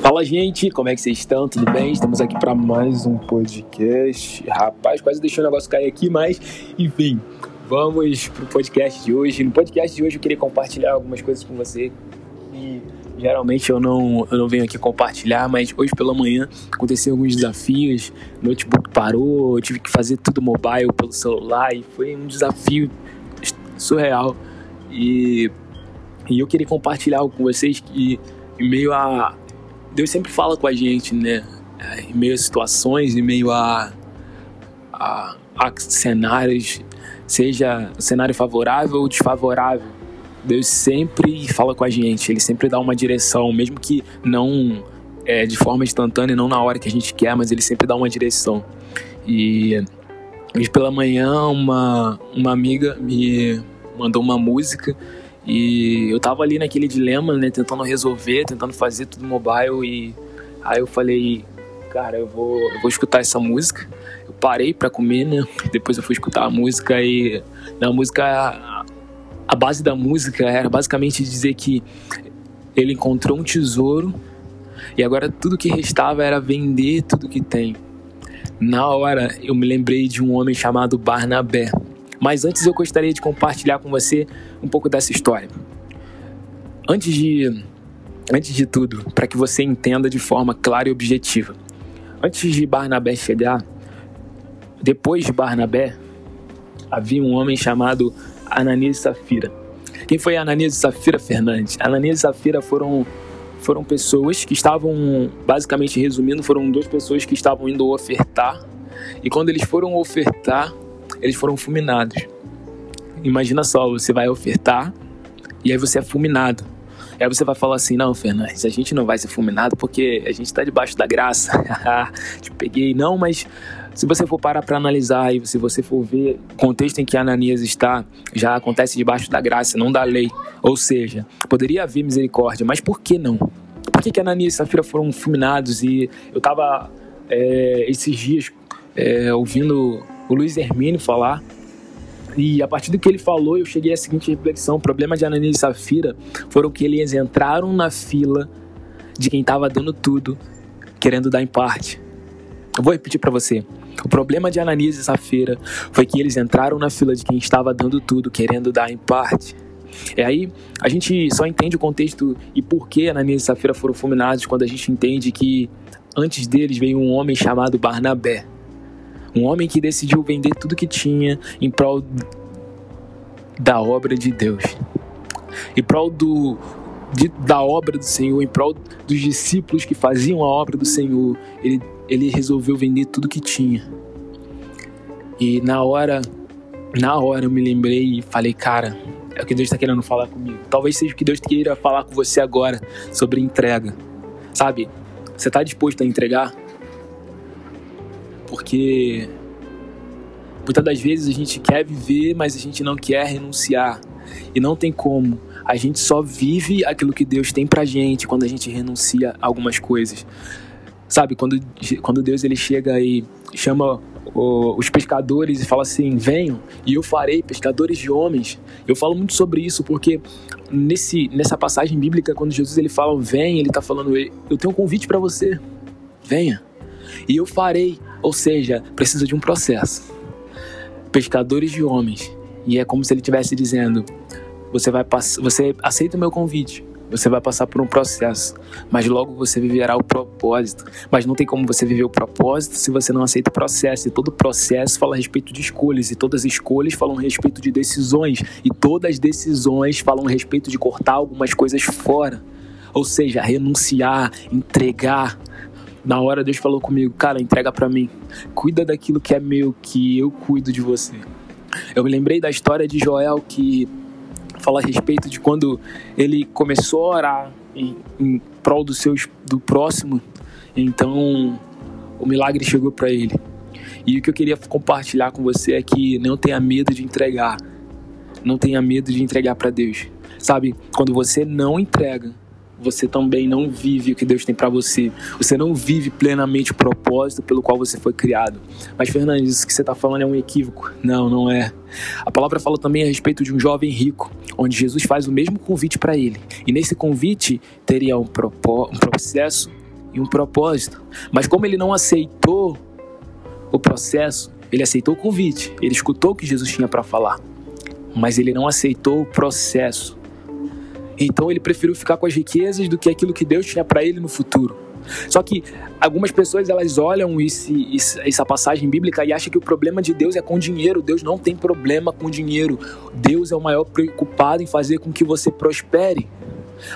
Fala, gente, como é que vocês estão? Tudo bem? Estamos aqui para mais um podcast. Rapaz, quase deixei o negócio cair aqui, mas enfim, vamos pro podcast de hoje. No podcast de hoje eu queria compartilhar algumas coisas com você que geralmente eu não, eu não venho aqui compartilhar, mas hoje pela manhã aconteceram alguns desafios, notebook parou, eu tive que fazer tudo mobile pelo celular e foi um desafio surreal. E, e eu queria compartilhar algo com vocês que em meio a Deus sempre fala com a gente, né? É, em meio a situações, em meio a, a, a cenários, seja cenário favorável ou desfavorável, Deus sempre fala com a gente, Ele sempre dá uma direção, mesmo que não é, de forma instantânea, não na hora que a gente quer, mas Ele sempre dá uma direção. E hoje pela manhã, uma, uma amiga me mandou uma música e eu tava ali naquele dilema, né, tentando resolver, tentando fazer tudo mobile e aí eu falei, cara, eu vou, eu vou escutar essa música. Eu parei para comer, né? Depois eu fui escutar a música e na música a base da música era basicamente dizer que ele encontrou um tesouro e agora tudo que restava era vender tudo que tem. Na hora eu me lembrei de um homem chamado Barnabé. Mas antes eu gostaria de compartilhar com você um pouco dessa história. Antes de, antes de tudo, para que você entenda de forma clara e objetiva. Antes de Barnabé chegar, depois de Barnabé, havia um homem chamado Ananias e Safira. Quem foi Ananias e Safira Fernandes? Ananias e Safira foram foram pessoas que estavam, basicamente resumindo, foram duas pessoas que estavam indo ofertar. E quando eles foram ofertar, eles foram fulminados. Imagina só, você vai ofertar e aí você é fulminado. Aí você vai falar assim, não, Fernandes, a gente não vai ser fulminado porque a gente está debaixo da graça. Te peguei, não, mas se você for parar para analisar e se você for ver o contexto em que Ananias está, já acontece debaixo da graça, não da lei. Ou seja, poderia haver misericórdia, mas por que não? Por que, que Ananias e Safira foram fulminados? E eu estava é, esses dias é, ouvindo o Luiz Hermínio falar. E a partir do que ele falou, eu cheguei à seguinte reflexão: o problema de Ananias e Safira foram que eles entraram na fila de quem estava dando tudo, querendo dar em parte. Eu vou repetir para você. O problema de Ananias e Safira foi que eles entraram na fila de quem estava dando tudo, querendo dar em parte. E aí a gente só entende o contexto e por que Ananias e Safira foram fulminados quando a gente entende que antes deles veio um homem chamado Barnabé. Um homem que decidiu vender tudo que tinha em prol da obra de Deus. Em prol do, de, da obra do Senhor, em prol dos discípulos que faziam a obra do Senhor. Ele, ele resolveu vender tudo que tinha. E na hora, na hora eu me lembrei e falei, cara, é o que Deus está querendo falar comigo. Talvez seja o que Deus queira falar com você agora sobre entrega. Sabe? Você está disposto a entregar? Porque muitas das vezes a gente quer viver, mas a gente não quer renunciar. E não tem como. A gente só vive aquilo que Deus tem pra gente quando a gente renuncia a algumas coisas. Sabe, quando, quando Deus ele chega e chama os pescadores e fala assim: venham e eu farei pescadores de homens. Eu falo muito sobre isso porque nesse, nessa passagem bíblica, quando Jesus ele fala vem, ele está falando: eu tenho um convite para você, venha e eu farei. Ou seja, precisa de um processo. Pescadores de homens. E é como se ele estivesse dizendo: você vai você aceita o meu convite. Você vai passar por um processo, mas logo você viverá o propósito. Mas não tem como você viver o propósito se você não aceita o processo. E todo processo fala a respeito de escolhas, e todas as escolhas falam a respeito de decisões, e todas as decisões falam a respeito de cortar algumas coisas fora. Ou seja, renunciar, entregar, na hora Deus falou comigo, cara, entrega para mim. Cuida daquilo que é meu, que eu cuido de você. Eu me lembrei da história de Joel que fala a respeito de quando ele começou a orar em, em prol do, seu, do próximo, então o milagre chegou para ele. E o que eu queria compartilhar com você é que não tenha medo de entregar. Não tenha medo de entregar para Deus. Sabe, quando você não entrega, você também não vive o que Deus tem para você. Você não vive plenamente o propósito pelo qual você foi criado. Mas, Fernandes, isso que você está falando é um equívoco. Não, não é. A palavra fala também a respeito de um jovem rico, onde Jesus faz o mesmo convite para ele. E nesse convite teria um, um processo e um propósito. Mas como ele não aceitou o processo, ele aceitou o convite, ele escutou o que Jesus tinha para falar, mas ele não aceitou o processo. Então ele preferiu ficar com as riquezas do que aquilo que Deus tinha para ele no futuro. Só que algumas pessoas elas olham esse, essa passagem bíblica e acham que o problema de Deus é com dinheiro. Deus não tem problema com dinheiro. Deus é o maior preocupado em fazer com que você prospere.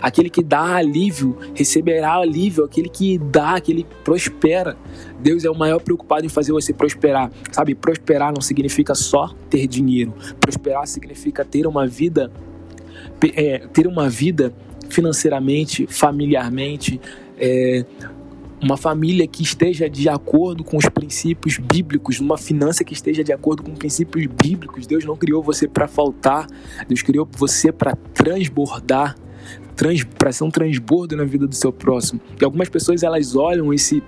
Aquele que dá alívio receberá alívio. Aquele que dá, aquele prospera. Deus é o maior preocupado em fazer você prosperar. Sabe, prosperar não significa só ter dinheiro. Prosperar significa ter uma vida, é, ter uma vida financeiramente, familiarmente, é, uma família que esteja de acordo com os princípios bíblicos, uma finança que esteja de acordo com princípios bíblicos. Deus não criou você para faltar, Deus criou você para transbordar, trans, para ser um transbordo na vida do seu próximo. E algumas pessoas elas olham esse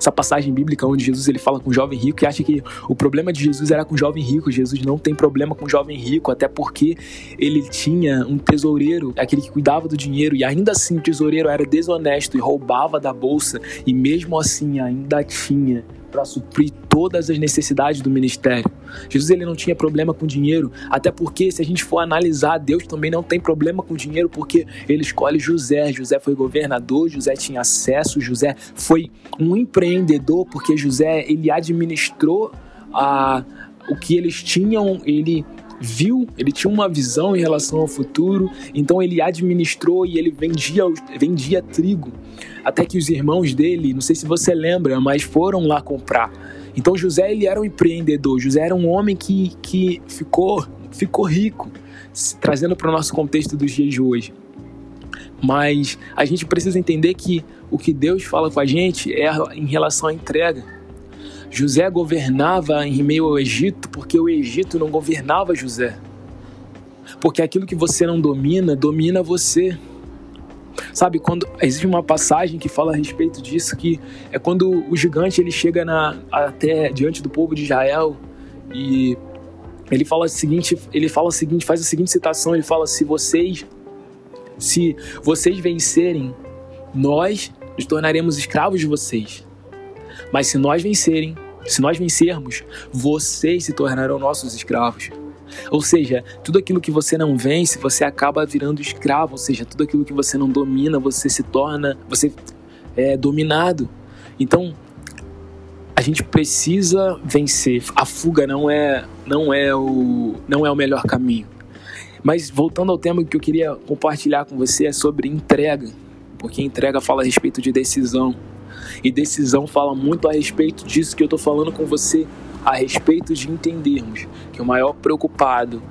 essa passagem bíblica onde Jesus ele fala com o jovem rico e acha que o problema de Jesus era com o jovem rico. Jesus não tem problema com o jovem rico, até porque ele tinha um tesoureiro, aquele que cuidava do dinheiro, e ainda assim o tesoureiro era desonesto e roubava da bolsa, e mesmo assim ainda tinha para suprir todas as necessidades do ministério. Jesus ele não tinha problema com dinheiro, até porque se a gente for analisar, Deus também não tem problema com dinheiro, porque ele escolhe José. José foi governador, José tinha acesso, José foi um empreendedor, porque José ele administrou a, o que eles tinham, ele viu, ele tinha uma visão em relação ao futuro, então ele administrou e ele vendia, vendia trigo. Até que os irmãos dele, não sei se você lembra, mas foram lá comprar. Então José ele era um empreendedor, José era um homem que, que ficou, ficou rico, trazendo para o nosso contexto dos dias de hoje. Mas a gente precisa entender que o que Deus fala com a gente é em relação à entrega. José governava em meio ao Egito porque o Egito não governava José. Porque aquilo que você não domina, domina você. Sabe, quando existe uma passagem que fala a respeito disso, que é quando o gigante ele chega na, até diante do povo de Israel e ele fala o seguinte, ele fala o seguinte, faz a seguinte citação, ele fala se vocês se vocês vencerem, nós nos tornaremos escravos de vocês. Mas se nós vencerem, se nós vencermos, vocês se tornarão nossos escravos. Ou seja, tudo aquilo que você não vence, você acaba virando escravo. Ou seja, tudo aquilo que você não domina, você se torna, você é dominado. Então, a gente precisa vencer. A fuga não é, não é o, não é o melhor caminho. Mas voltando ao tema que eu queria compartilhar com você é sobre entrega, porque entrega fala a respeito de decisão. E decisão fala muito a respeito disso que eu estou falando com você, a respeito de entendermos que o maior preocupado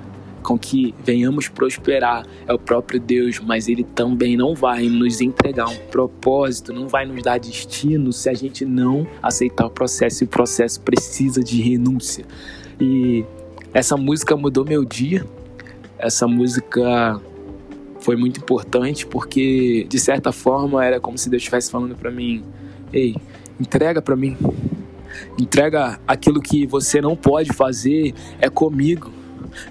com que venhamos prosperar é o próprio Deus, mas Ele também não vai nos entregar um propósito, não vai nos dar destino se a gente não aceitar o processo. E o processo precisa de renúncia. E essa música mudou meu dia. Essa música foi muito importante porque, de certa forma, era como se Deus estivesse falando para mim Ei, entrega para mim. Entrega aquilo que você não pode fazer é comigo.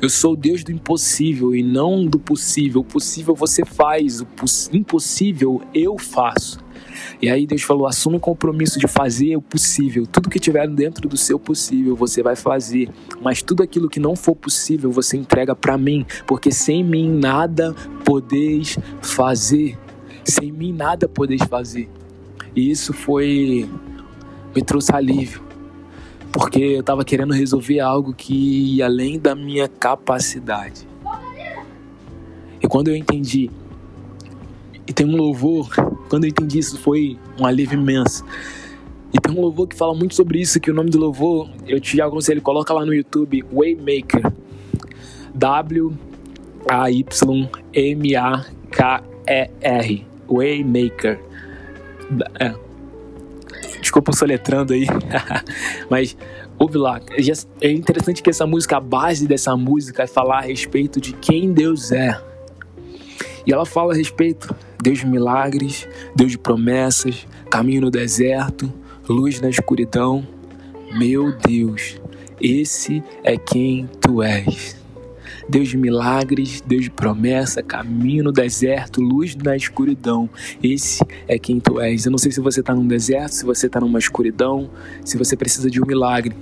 Eu sou o Deus do impossível e não do possível. O possível você faz, o impossível eu faço. E aí Deus falou: assume o compromisso de fazer o possível. Tudo que tiver dentro do seu possível, você vai fazer. Mas tudo aquilo que não for possível, você entrega para mim, porque sem mim nada podeis fazer. Sem mim nada podeis fazer. E isso foi. me trouxe alívio. Porque eu estava querendo resolver algo que ia além da minha capacidade. E quando eu entendi, e tem um louvor, quando eu entendi isso foi um alívio imenso. E tem um louvor que fala muito sobre isso, que o nome do louvor, eu te aconselho, coloca lá no YouTube, Waymaker. W-A-Y-M-A-K-E-R. Waymaker. É. Desculpa soletrando aí. Mas ouve lá. É interessante que essa música, a base dessa música é falar a respeito de quem Deus é. E ela fala a respeito Deus de milagres, Deus de promessas, caminho no deserto, luz na escuridão. Meu Deus, esse é quem tu és. Deus de milagres, Deus de promessa, caminho no deserto, luz na escuridão. Esse é quem tu és. Eu não sei se você está num deserto, se você está numa escuridão, se você precisa de um milagre,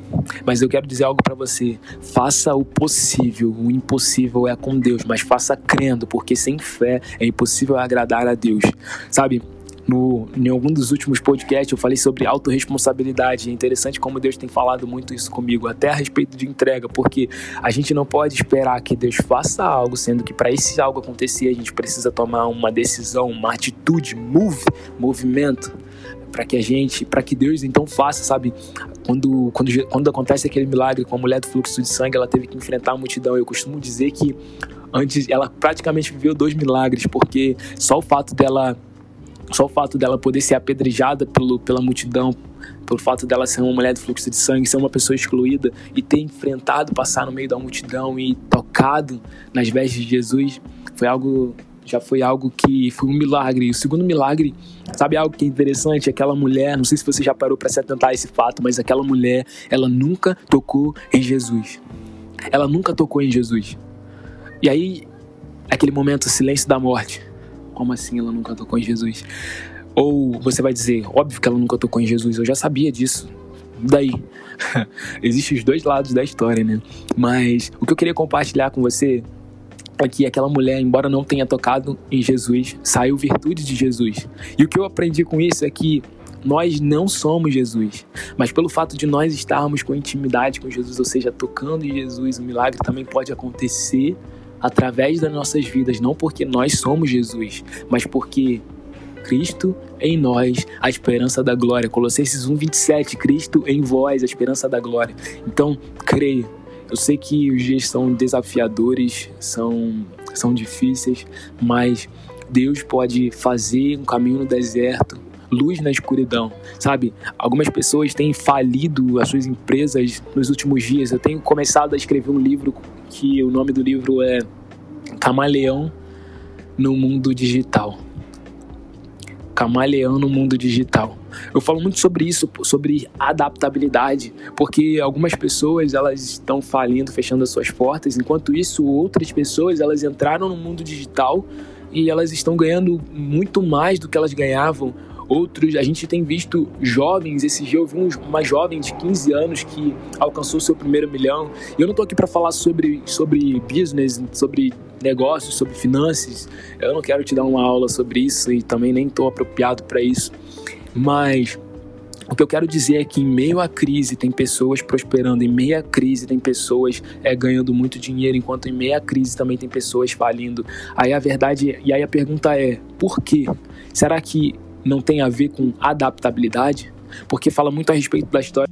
mas eu quero dizer algo para você. Faça o possível. O impossível é com Deus, mas faça crendo, porque sem fé é impossível agradar a Deus. Sabe? No, em algum dos últimos podcasts eu falei sobre autorresponsabilidade. É interessante como Deus tem falado muito isso comigo, até a respeito de entrega, porque a gente não pode esperar que Deus faça algo, sendo que para esse algo acontecer a gente precisa tomar uma decisão, uma atitude, move, movimento para que a gente, para que Deus então faça, sabe? Quando, quando, quando acontece aquele milagre com a mulher do fluxo de sangue, ela teve que enfrentar a multidão. Eu costumo dizer que antes ela praticamente viveu dois milagres, porque só o fato dela só o fato dela poder ser apedrejada pelo, pela multidão, pelo fato dela ser uma mulher do fluxo de sangue, ser uma pessoa excluída e ter enfrentado, passar no meio da multidão e tocado nas vestes de Jesus, foi algo já foi algo que foi um milagre. O segundo milagre, sabe algo que é interessante? Aquela mulher, não sei se você já parou para se atentar a esse fato, mas aquela mulher, ela nunca tocou em Jesus. Ela nunca tocou em Jesus. E aí, aquele momento, silêncio da morte. Como assim ela nunca tocou em Jesus? Ou você vai dizer, óbvio que ela nunca tocou em Jesus, eu já sabia disso. Daí, existem os dois lados da história, né? Mas o que eu queria compartilhar com você é que aquela mulher, embora não tenha tocado em Jesus, saiu virtude de Jesus. E o que eu aprendi com isso é que nós não somos Jesus, mas pelo fato de nós estarmos com intimidade com Jesus, ou seja, tocando em Jesus, o milagre também pode acontecer através das nossas vidas, não porque nós somos Jesus, mas porque Cristo em nós, a esperança da glória. Colossenses 1:27, Cristo em vós, a esperança da glória. Então, creia. Eu sei que os dias são desafiadores, são são difíceis, mas Deus pode fazer um caminho no deserto, luz na escuridão, sabe? Algumas pessoas têm falido as suas empresas nos últimos dias. Eu tenho começado a escrever um livro que o nome do livro é Camaleão no Mundo Digital. Camaleão no Mundo Digital. Eu falo muito sobre isso, sobre adaptabilidade, porque algumas pessoas elas estão falindo, fechando as suas portas, enquanto isso outras pessoas elas entraram no mundo digital e elas estão ganhando muito mais do que elas ganhavam Outros, a gente tem visto jovens, esse dia eu vi uma jovem de 15 anos que alcançou seu primeiro milhão. E eu não estou aqui para falar sobre, sobre business, sobre negócios, sobre finanças. Eu não quero te dar uma aula sobre isso e também nem estou apropriado para isso. Mas o que eu quero dizer é que em meio à crise tem pessoas prosperando, em meio à crise tem pessoas é, ganhando muito dinheiro, enquanto em meio à crise também tem pessoas falindo. Aí a verdade, e aí a pergunta é, por quê? Será que não tem a ver com adaptabilidade, porque fala muito a respeito da história